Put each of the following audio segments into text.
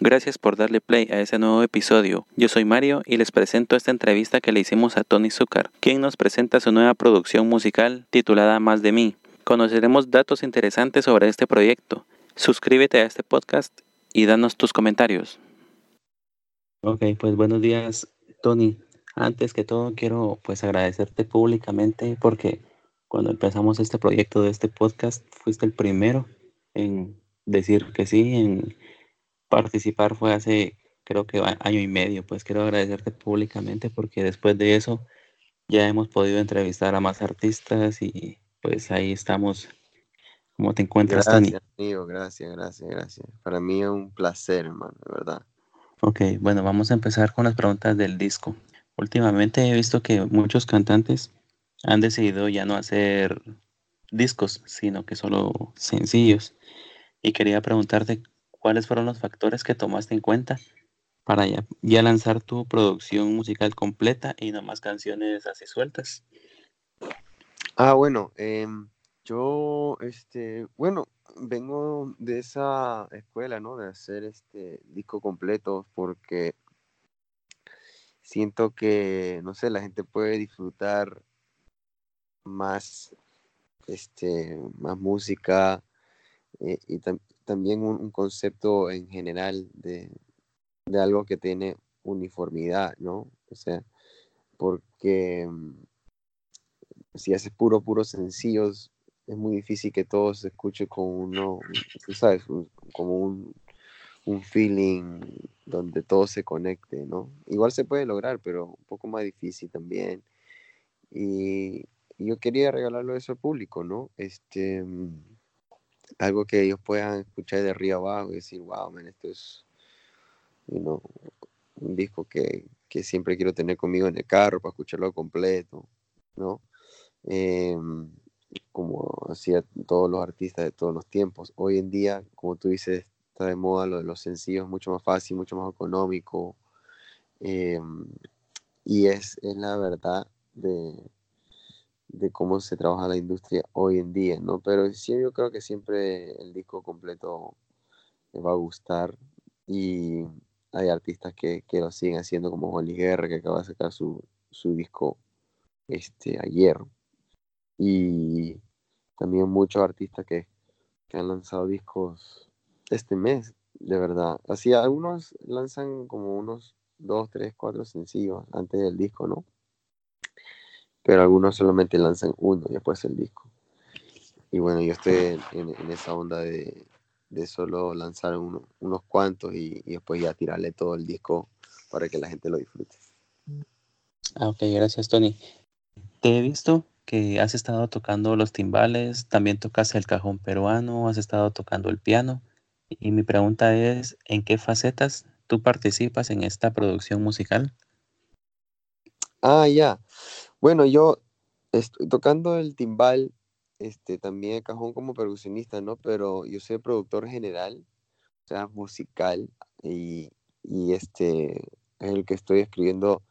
Gracias por darle play a ese nuevo episodio. Yo soy Mario y les presento esta entrevista que le hicimos a Tony Zucker, quien nos presenta su nueva producción musical titulada Más de mí. Conoceremos datos interesantes sobre este proyecto. Suscríbete a este podcast y danos tus comentarios. Ok, pues buenos días, Tony. Antes que todo quiero pues agradecerte públicamente porque cuando empezamos este proyecto de este podcast fuiste el primero en decir que sí, en participar fue hace creo que año y medio. Pues quiero agradecerte públicamente porque después de eso ya hemos podido entrevistar a más artistas y pues ahí estamos. ¿Cómo te encuentras, gracias, Amigo, gracias, gracias, gracias. Para mí es un placer, hermano, de verdad. Ok, bueno, vamos a empezar con las preguntas del disco. Últimamente he visto que muchos cantantes han decidido ya no hacer discos, sino que solo sencillos. Y quería preguntarte cuáles fueron los factores que tomaste en cuenta para ya, lanzar tu producción musical completa y no más canciones así sueltas. Ah, bueno, em, yo, este, bueno, vengo de esa escuela, ¿no? De hacer este disco completo porque siento que, no sé, la gente puede disfrutar más, este, más música eh, y también un, concepto en general de, de, algo que tiene uniformidad, ¿no? O sea, porque mm, si haces puro, puro sencillos, es muy difícil que todo se escuche con uno, tú sabes, como un, un feeling donde todo se conecte, ¿no? Igual se puede lograr, pero un poco más difícil también. Y, yo quería regalarlo eso al público, ¿no? Este, algo que ellos puedan escuchar de arriba abajo y decir, wow, man, esto es, you un disco que, que, siempre quiero tener conmigo en el carro para escucharlo completo, ¿no? Em, como hacía todos los artistas de todos los tiempos. Hoy en día, como tú dices, está de moda lo de los sencillos, mucho más fácil, mucho más económico. Em, y es, es, la verdad de, de, cómo se trabaja la industria hoy en día, ¿no? Pero sí, yo creo que siempre el disco completo me va a gustar y hay artistas que, que lo siguen haciendo como Juan Guerra, que acaba de sacar su, su disco este, ayer. Y también muchos artistas que, que han lanzado discos este mes, de verdad. Así, algunos lanzan como unos dos, tres, cuatro sencillos antes del disco, ¿no? Pero algunos solamente lanzan uno y después el disco. Y bueno, yo estoy en, esa onda de, de solo lanzar unos cuantos y, y, después ya tirarle todo el disco para que la gente lo disfrute. Ah, ok, gracias Tony. Te he visto que has estado tocando los timbales, también tocas el cajón peruano, has estado tocando el piano. Y mi pregunta es, ¿en qué facetas tú participas en esta producción musical? Ah, ya. Bueno, yo estoy tocando el timbal, este, también el cajón como percusionista, ¿no? Pero yo soy productor general, o sea, musical, y, y este, es el que estoy escribiendo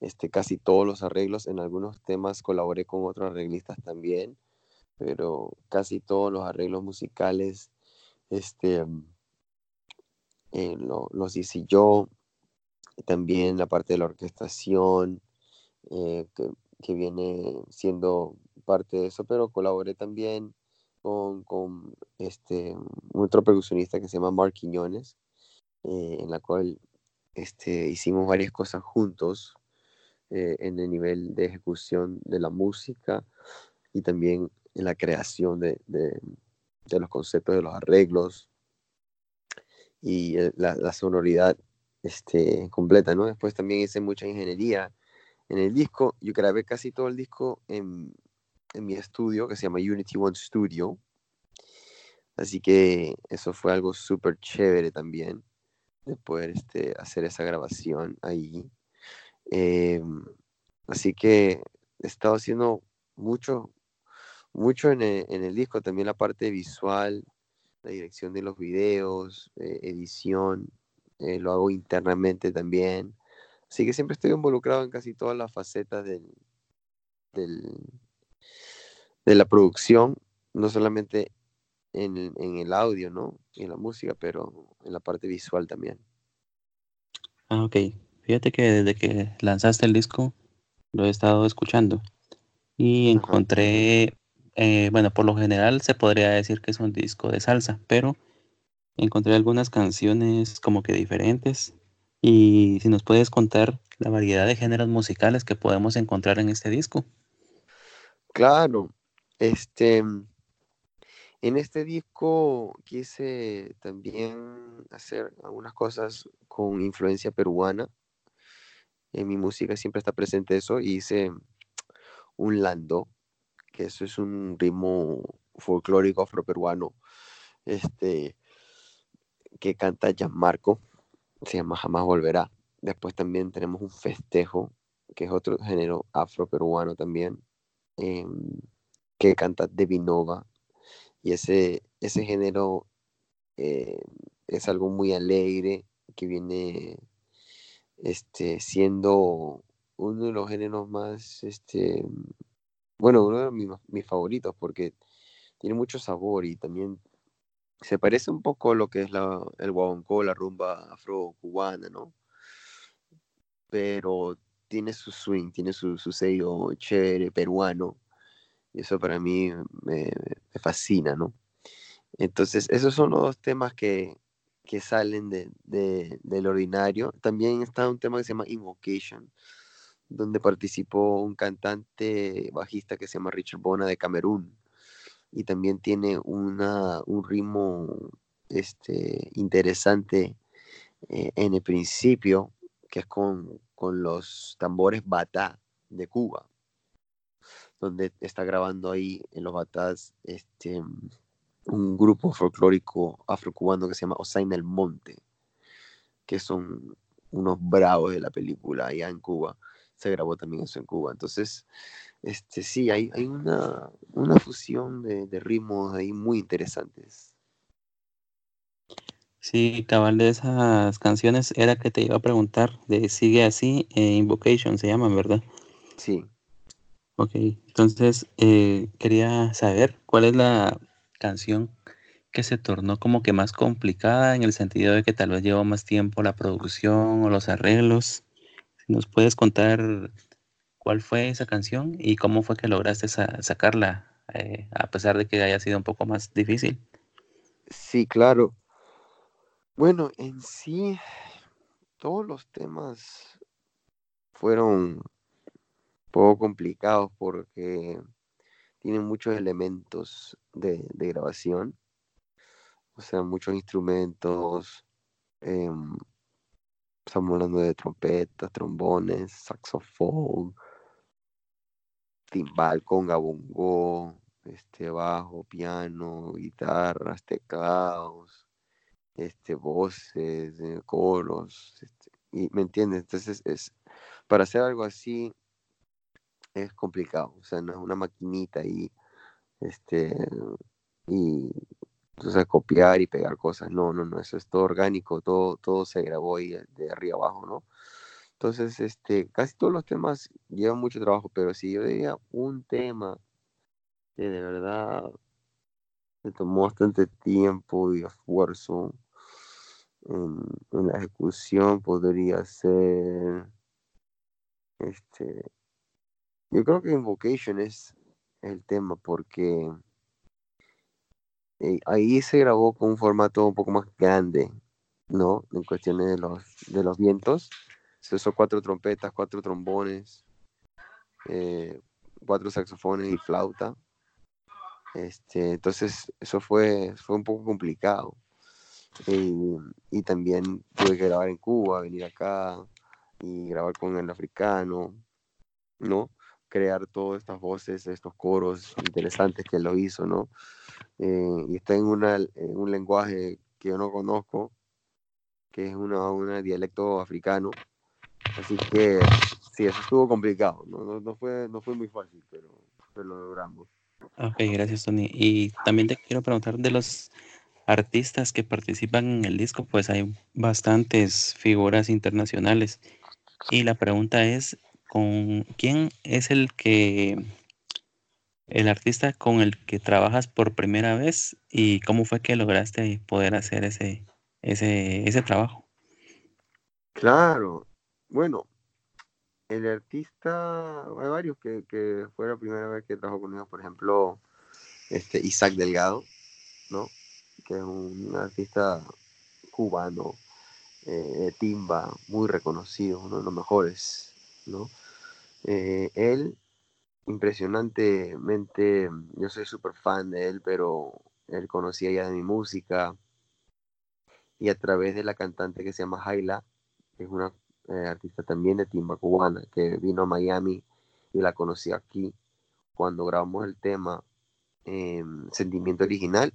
este, casi todos los arreglos. En algunos temas colaboré con otros arreglistas también, pero casi todos los arreglos musicales este, eh, los hice yo. También la parte de la orquestación, eh, que, viene siendo parte de eso, pero colaboré también con, con este, otro percusionista que se llama Mark Quiñones, eh, en la cual este, hicimos varias cosas juntos en el nivel de ejecución de la música y también en la creación de, de los conceptos de los arreglos y eh, la, sonoridad este, completa, ¿no? Después también hice mucha ingeniería en el disco. Yo grabé casi todo el disco en, mi estudio, que se llama Unity One Studio. Así que eso fue algo súper chévere también, de poder este, hacer esa grabación ahí. Em, así que he estado haciendo mucho, mucho en el, disco, también la parte visual, la dirección de los videos, eh, edición, eh, lo hago internamente también. Así que siempre estoy involucrado en casi todas las facetas del, del, de la producción, no solamente en, en el audio, ¿no? Y en la música, pero en la parte visual también. Ah, ok. Fíjate que desde que lanzaste el disco lo he estado escuchando y encontré, eh, bueno, por lo general se podría decir que es un disco de salsa, pero encontré algunas canciones como que diferentes y si nos puedes contar la variedad de géneros musicales que podemos encontrar en este disco. Claro, este, en este disco quise también hacer algunas cosas con influencia peruana. En mi música siempre está presente eso. Y hice un lando, que eso es un ritmo folclórico afroperuano, este, que canta Gianmarco, se llama Jamás Volverá. Después también tenemos un festejo, que es otro género afroperuano también, em, que canta Devinova. Y ese, ese género eh, es algo muy alegre, que viene este, siendo uno de los géneros más, este, bueno, uno de mis favoritos, porque tiene mucho sabor y también se parece un poco a lo que es la, el guaguancó, la rumba afro-cubana, ¿no? Pero tiene su swing, tiene su, su sello chévere, peruano. Y eso para mí me, fascina, ¿no? Entonces, esos son los dos temas que, que salen de, de, del ordinario. También está un tema que se llama Invocation, donde participó un cantante bajista que se llama Richard Bona de Camerún y también tiene una, un ritmo este, interesante eh, en el principio, que es con, con los tambores batá de Cuba, donde está grabando ahí en los batás este, un grupo folclórico afrocubano que se llama Osain el Monte, que son unos bravos de la película allá en Cuba. Se grabó también eso en Cuba. Entonces, este, sí, hay, hay una, una fusión de, de, ritmos ahí muy interesantes. Sí, cabal de esas canciones era que te iba a preguntar de Sigue así, eh, Invocation se llaman, ¿verdad? Sí. Ok, entonces eh, quería saber cuál es la canción que se tornó como que más complicada en el sentido de que tal vez llevó más tiempo la producción o los arreglos. Si nos puedes contar cuál fue esa canción y cómo fue que lograste sacarla, eh, a pesar de que haya sido un poco más difícil. Sí, claro. Bueno, en sí, todos los temas fueron un poco complicados porque tienen muchos elementos de, grabación, o sea, muchos instrumentos. Em, estamos hablando de trompetas, trombones, saxofón, timbal, conga, bongo, este, bajo, piano, guitarras, teclados, este, voces, eh, coros, este, y, ¿me entiendes? Entonces, es, para hacer algo así es complicado, o sea, no es una maquinita y, este, y, o sea, copiar y pegar cosas, no, no, no, eso es todo orgánico, todo, todo se grabó ahí de arriba abajo, ¿no? Entonces, este, casi todos los temas llevan mucho trabajo, pero si yo diría un tema que de verdad me tomó bastante tiempo y esfuerzo en, la ejecución, podría ser, este, yo creo que Invocation es el tema porque eh, ahí se grabó con un formato un poco más grande, ¿no? En cuestiones de los, de los vientos se usó cuatro trompetas, cuatro trombones, eh, cuatro saxofones y flauta. Este, entonces, eso fue, fue un poco complicado. Y, también tuve que grabar en Cuba, venir acá y grabar con el africano, ¿no? Crear todas estas voces, estos coros interesantes que él lo hizo, ¿no? Eh, y está en, una, un lenguaje que yo no conozco, que es una, un dialecto africano, Así que sí, eso estuvo complicado. No, no, fue, no fue muy fácil, pero, pero lo logramos. Ok, gracias Tony. Y también te quiero preguntar de los artistas que participan en el disco, pues hay bastantes figuras internacionales. Y la pregunta es, ¿con quién es el que el artista con el que trabajas por primera vez y cómo fue que lograste poder hacer ese, ese, ese trabajo. Claro, bueno, el artista, hay varios que, fue la primera vez que trabajó conmigo, por ejemplo, este Isaac Delgado, ¿no? Que es un artista cubano, eh, timba, muy reconocido, uno de los mejores, ¿no? Eh, él, impresionantemente, yo soy súper fan de él, pero él conocía ya de mi música y a través de la cantante que se llama Jaila, que es una eh, artista también de timba cubana, que vino a Miami y la conocí aquí cuando grabamos el tema em, Sentimiento Original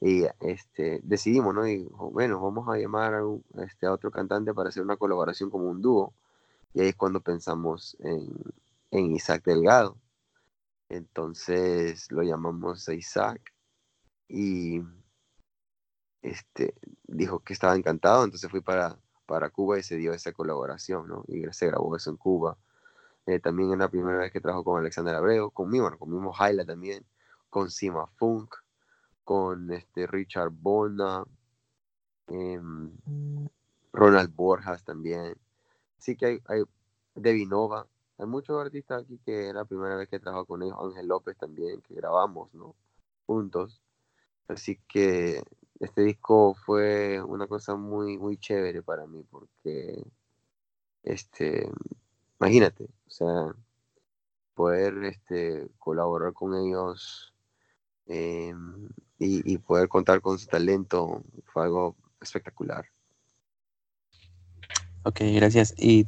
y este, decidimos, ¿no? Y bueno, vamos a llamar a, este, otro cantante para hacer una colaboración como un dúo. Y ahí es cuando pensamos en, en Isaac Delgado. Entonces lo llamamos a Isaac y este, dijo que estaba encantado, entonces fui para, para Cuba y se dio esa colaboración, ¿no? Y se grabó eso en Cuba. Eh, también es la primera vez que trabajo con Alexander Abreu, conmigo, bueno, con mismo Jaila también, con Sima Funk, con este Richard Bona, em, Ronald Borjas también. Sí que hay, hay Devinova, hay muchos artistas aquí que era la primera vez que trabajo con ellos, Ángel López también, que grabamos, ¿no? Juntos. Así que este disco fue una cosa muy, muy chévere para mí porque, este, imagínate, o sea, poder este, colaborar con ellos em, y, poder contar con su talento fue algo espectacular. Ok, gracias. Y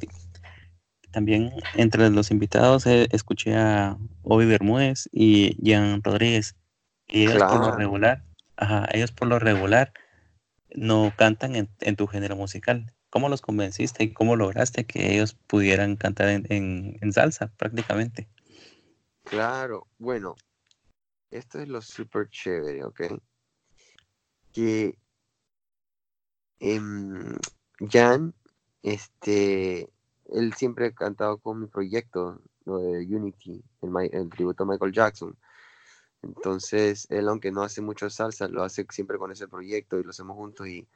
también entre los invitados eh, escuché a Obi Bermúdez y Jean Rodríguez. Y ellos por lo regular, ajá, ellos por lo regular no cantan en, tu género musical. ¿Cómo los convenciste y cómo lograste que ellos pudieran cantar en, en salsa prácticamente? Claro, bueno, esto es lo súper chévere, ¿ok? Que em, Jan, este, él siempre ha cantado con mi proyecto, lo de Unity, el, tributo a Michael Jackson. Entonces, él, aunque no hace mucho salsa, lo hace siempre con ese proyecto y lo hacemos juntos. Y,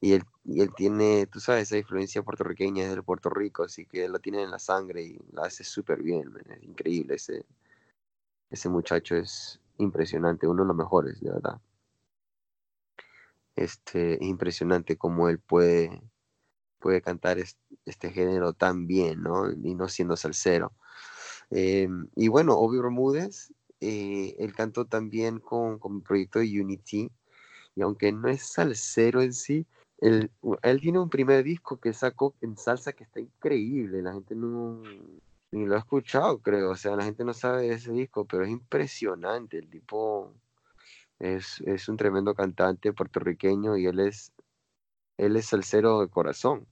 y, él, y él tiene, tú sabes, esa influencia puertorriqueña desde Puerto Rico, así que él lo tiene en la sangre y lo hace súper bien, es increíble ese, ese muchacho es impresionante, uno de los mejores, de verdad. Este, es impresionante cómo él puede, puede cantar este, género tan bien, ¿no? Y no siendo salsero. Eh, y bueno, Obi Bermúdez, eh, él cantó también con, con mi proyecto de Unity, y aunque no es salsero en sí, él, tiene un primer disco que sacó en salsa que está increíble, la gente no, ni lo ha escuchado, creo. O sea, la gente no sabe de ese disco, pero es impresionante. El tipo es, es un tremendo cantante puertorriqueño y él es, él es salsero de corazón.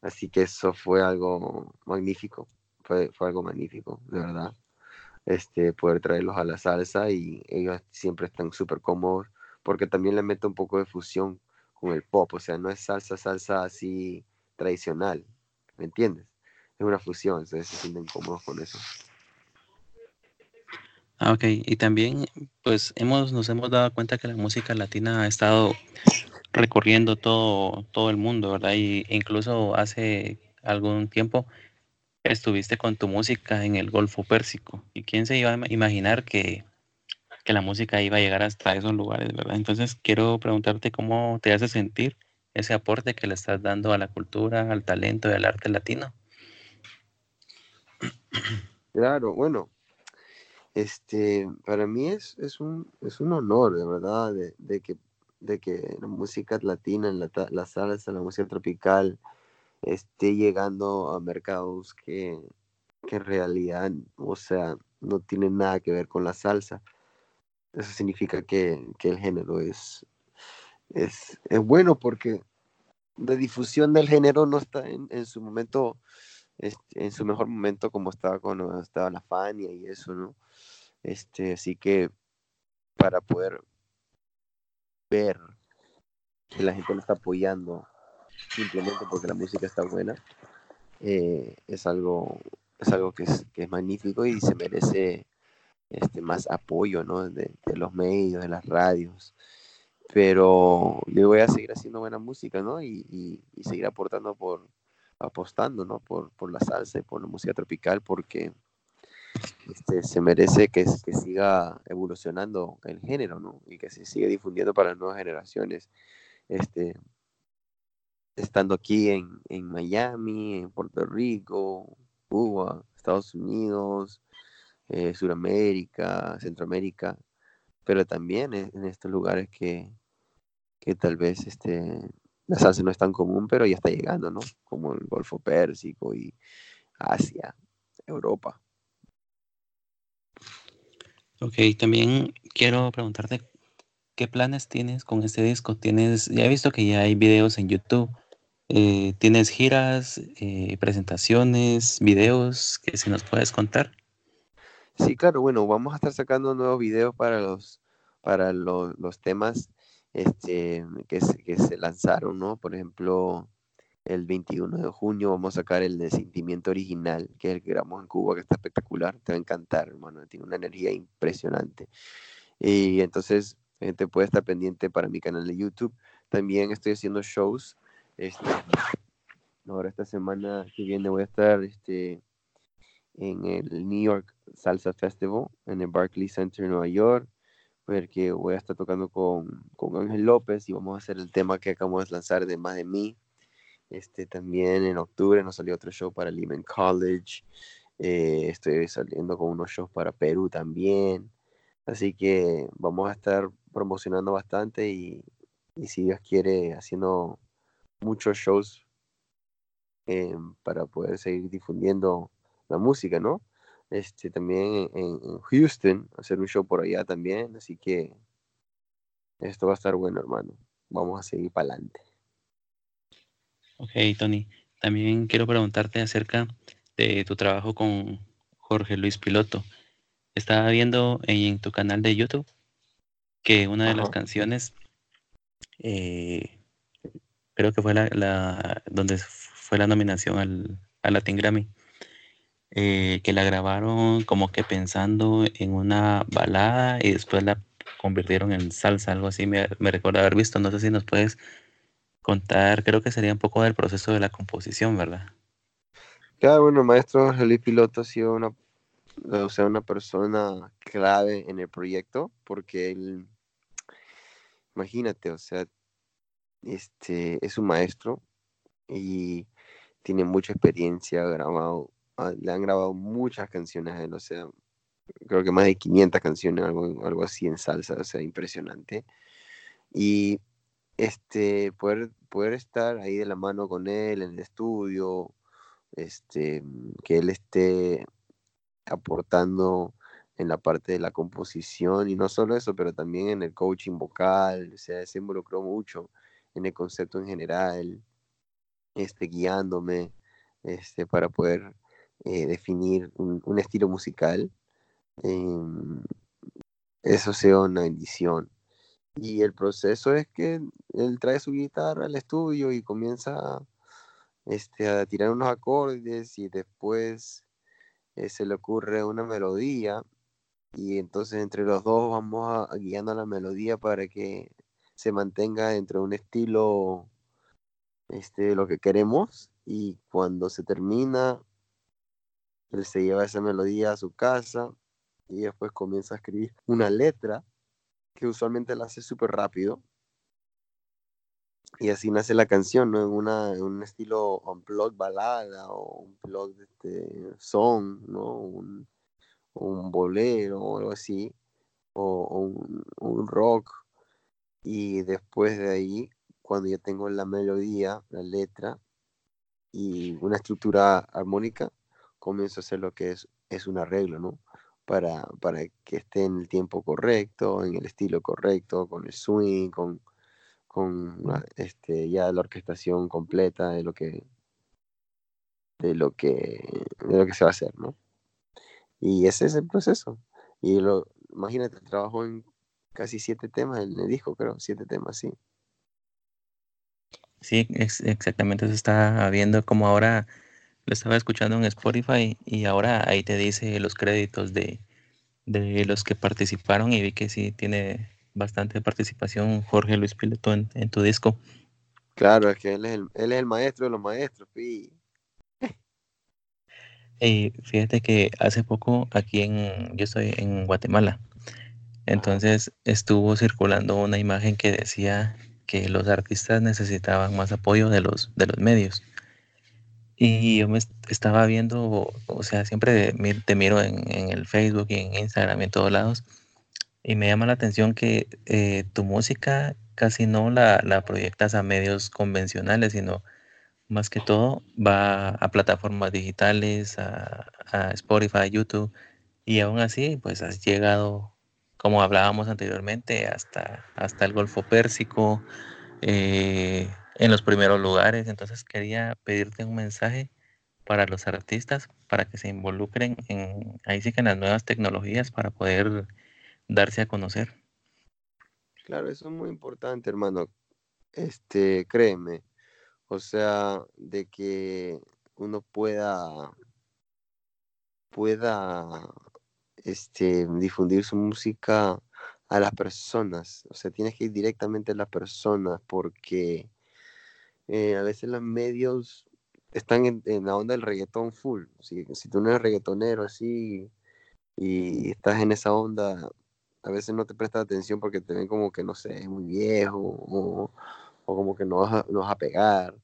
Así que eso fue algo magnífico. Fue, fue algo magnífico, de verdad. Este, poder traerlos a la salsa y ellos siempre están súper cómodos porque también le meto un poco de fusión con el pop, o sea, no es salsa, salsa así tradicional, ¿me entiendes? es una fusión, entonces se sienten cómodos con eso. Ah, ok, y también pues hemos, nos hemos dado cuenta que la música latina ha estado recorriendo todo, todo el mundo, ¿verdad? Y incluso hace algún tiempo estuviste con tu música en el Golfo Pérsico. ¿Y quién se iba a imaginar que, que la música iba a llegar hasta esos lugares, ¿verdad? Entonces quiero preguntarte cómo te hace sentir ese aporte que le estás dando a la cultura, al talento y al arte latino. Claro, bueno, este, para mí es, es, un, es un honor, de verdad, de, que, de que la música latina, la, la salsa, la música tropical, esté llegando a mercados que, en realidad, o sea, no tienen nada que ver con la salsa. Eso significa que, el género es, es, bueno porque la difusión del género no está en, en su momento en su mejor momento como estaba cuando estaba la Fania y eso, ¿no? Este, así que para poder ver que la gente lo está apoyando simplemente porque la música está buena, eh, es algo, es algo que es, magnífico y se merece este, más apoyo, ¿no? De, los medios, de las radios. Pero yo voy a seguir haciendo buena música, ¿no? Y, seguir aportando por, apostando, ¿no? Por, por, la salsa y por la música tropical, porque este, se merece que, que siga evolucionando el género, ¿no? Y que se siga difundiendo para las nuevas generaciones. Este, estando aquí en, en Miami, en Puerto Rico, Cuba, Estados Unidos, eh, Sudamérica, Centroamérica, pero también en, estos lugares que, que, tal vez este, la salsa no es tan común, pero ya está llegando, ¿no? Como el Golfo Pérsico y Asia, Europa. Ok, también quiero preguntarte, ¿qué planes tienes con este disco? Tienes, ya he visto que ya hay videos en YouTube. Eh, ¿Tienes giras, eh, presentaciones, videos que si nos puedes contar? Sí, claro, bueno, vamos a estar sacando nuevos videos para los, para los, temas este, que, se, que se lanzaron, ¿no? Por ejemplo, el 21 de junio vamos a sacar el de Sentimiento Original, que es el que grabamos en Cuba, que está espectacular, te va a encantar, hermano, tiene una energía impresionante. Y entonces, te puede estar pendiente para mi canal de YouTube. También estoy haciendo shows. Este, ahora esta semana que viene voy a estar este, en el New York Salsa Festival en el Barclays Center en Nueva York, porque voy a estar tocando con, con Ángel López y vamos a hacer el tema que acabamos de lanzar de Más de mí. Este, también en octubre nos salió otro show para Lehman College. Eh, estoy saliendo con unos shows para Perú también. Así que vamos a estar promocionando bastante y, y si Dios quiere, haciendo muchos shows eh, para poder seguir difundiendo la música, ¿no? este, también en, Houston, hacer un show por allá también, así que esto va a estar bueno, hermano. Vamos a seguir para adelante. Ok, Tony. También quiero preguntarte acerca de tu trabajo con Jorge Luis Piloto. Estaba viendo en tu canal de YouTube que una de las canciones, eh, creo que fue la, donde fue la nominación al, al Latin Grammy, eh, que la grabaron como que pensando en una balada y después la convirtieron en salsa, algo así me, me recuerdo haber visto. No sé si nos puedes contar, creo que sería un poco del proceso de la composición, ¿verdad? Claro, bueno, maestro Luis Piloto ha sido una, o sea, una persona clave en el proyecto porque él, imagínate, o sea, este es un maestro y tiene mucha experiencia, ha grabado le han grabado muchas canciones a él, o sea, creo que más de 500 canciones, algo, algo así en salsa, o sea, impresionante. Y este, poder, poder estar ahí de la mano con él en el estudio, este, que él esté aportando en la parte de la composición y no solo eso, pero también en el coaching vocal, o sea, se involucró mucho en el concepto en general, este, guiándome este, para poder eh, definir un, estilo musical, em, eso sea una bendición. Y el proceso es que él trae su guitarra al estudio y comienza este, a tirar unos acordes y después eh, se le ocurre una melodía y entonces entre los dos vamos a, guiando la melodía para que se mantenga dentro de un estilo este, lo que queremos y cuando se termina él se lleva esa melodía a su casa y después comienza a escribir una letra que usualmente la hace súper rápido. Y así nace la canción, ¿no? En, una, un estilo unplugged balada o un plug este, song, ¿no? Un, un bolero o algo así, o, un, un rock. Y después de ahí, cuando ya tengo la melodía, la letra y una estructura armónica, comienzo a hacer lo que es, es un arreglo, ¿no? Para, para que esté en el tiempo correcto, en el estilo correcto, con el swing, con, con este, ya la orquestación completa de lo que de lo que de lo que se va a hacer, ¿no? Y ese es el proceso. Y lo, imagínate, trabajo en casi siete temas en el disco, creo, siete temas, sí. Sí, es, exactamente se está viendo como ahora lo estaba escuchando en Spotify y ahora ahí te dice los créditos de, de los que participaron y vi que sí tiene bastante participación Jorge Luis Pileto en, tu disco. Claro, es que él es el, él es el maestro de los maestros, pi. Y fíjate que hace poco aquí en, yo estoy en Guatemala, entonces estuvo circulando una imagen que decía que los artistas necesitaban más apoyo de los, de los medios. Y yo me estaba viendo, o sea, siempre te miro en, el Facebook y en Instagram y en todos lados, y me llama la atención que eh, tu música casi no la, la proyectas a medios convencionales, sino más que todo va a plataformas digitales, a, Spotify, YouTube, y aún así, pues has llegado, como hablábamos anteriormente, hasta, hasta el Golfo Pérsico, eh, en los primeros lugares. Entonces quería pedirte un mensaje para los artistas, para que se involucren en, ahí sí que en las nuevas tecnologías para poder darse a conocer. Claro, eso es muy importante, hermano. Este, créeme, o sea, de que uno pueda, pueda este, difundir su música a las personas. O sea, tienes que ir directamente a las personas porque eh, a veces los medios están en, la onda del reggaetón full. Si, si tú no eres reggaetonero así y estás en esa onda, a veces no te prestas atención porque te ven como que, no sé, es muy viejo o, o como que no vas, a, no vas a pegar.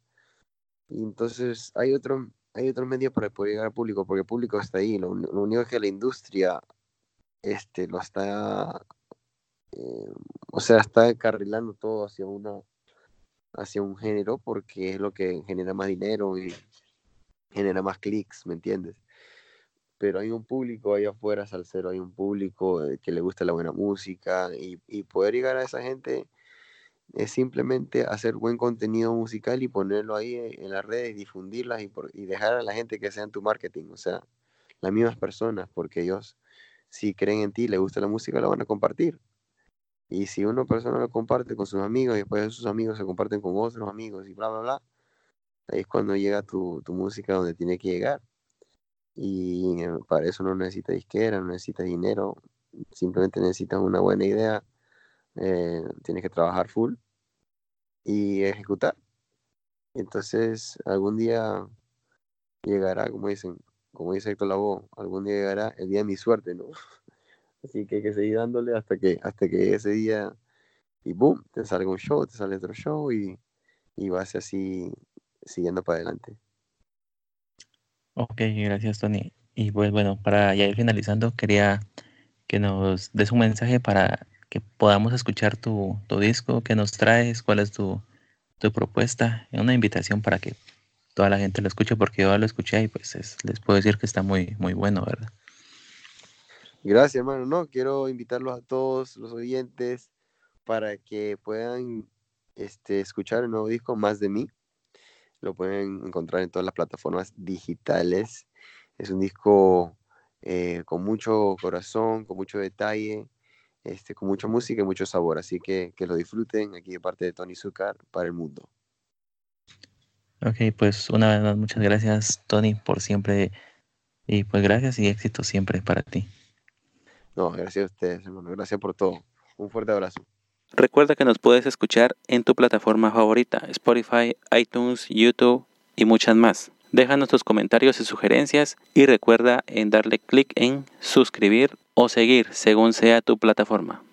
Y entonces hay otro, hay otro medio para poder llegar al público, porque el público está ahí. Lo, único es que la industria este, lo está, eh, o sea, está encarrilando todo hacia una hacia un género porque es lo que genera más dinero y genera más clics, ¿me entiendes? Pero hay un público allá afuera, Salcero, hay un público eh, que le gusta la buena música y, y poder llegar a esa gente es simplemente hacer buen contenido musical y ponerlo ahí en las redes, difundirlas y, y dejar a la gente que sea en tu marketing, o sea, las mismas personas, porque ellos, si creen en ti, les gusta la música, la van a compartir. Y si una persona lo comparte con sus amigos y después sus amigos se comparten con otros amigos y bla, bla, bla, ahí es cuando llega tu, tu música donde tiene que llegar. Y eh, para eso no necesitas disquera, no necesitas dinero, simplemente necesitas una buena idea eh, tienes que trabajar full y ejecutar. Entonces, algún día llegará, como dicen, como dice Héctor Lavoe, algún día llegará el día de mi suerte, ¿no? Así que hay que seguir dándole hasta que, hasta que ese día, y boom, te salga un show, te sale otro show y, y vas así siguiendo para adelante. Ok, gracias Tony. Y pues bueno, para ya ir finalizando, quería que nos des un mensaje para que podamos escuchar tu, disco, que nos traes, cuál es tu, tu propuesta, una invitación para que toda la gente lo escuche, porque yo lo escuché y pues les puedo decir que está muy, muy bueno, ¿verdad? Gracias, hermano. No, quiero invitarlos a todos los oyentes para que puedan este, escuchar el nuevo disco Más de mí. Lo pueden encontrar en todas las plataformas digitales. Es un disco eh, con mucho corazón, con mucho detalle, este, con mucha música y mucho sabor. Así que que lo disfruten aquí de parte de Tony Zucker para el mundo. Ok, pues una vez más, muchas gracias Tony por siempre y pues gracias y éxito siempre para ti. No, gracias a ustedes, hermano. Gracias por todo. Un fuerte abrazo. Recuerda que nos puedes escuchar en tu plataforma favorita, Spotify, iTunes, YouTube y muchas más. Déjanos tus comentarios y sugerencias y recuerda en darle clic en suscribir o seguir según sea tu plataforma.